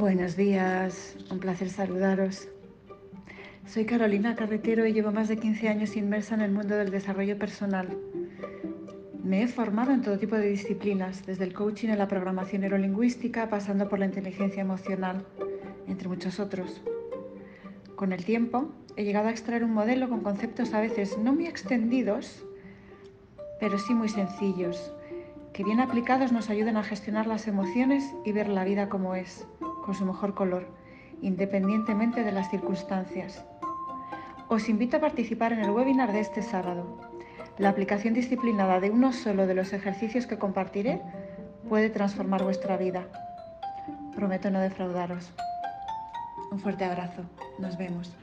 Buenos días, un placer saludaros. Soy Carolina Carretero y llevo más de 15 años inmersa en el mundo del desarrollo personal. Me he formado en todo tipo de disciplinas, desde el coaching a la programación neurolingüística, pasando por la inteligencia emocional, entre muchos otros. Con el tiempo he llegado a extraer un modelo con conceptos a veces no muy extendidos, pero sí muy sencillos, que bien aplicados nos ayudan a gestionar las emociones y ver la vida como es con su mejor color, independientemente de las circunstancias. Os invito a participar en el webinar de este sábado. La aplicación disciplinada de uno solo de los ejercicios que compartiré puede transformar vuestra vida. Prometo no defraudaros. Un fuerte abrazo. Nos vemos.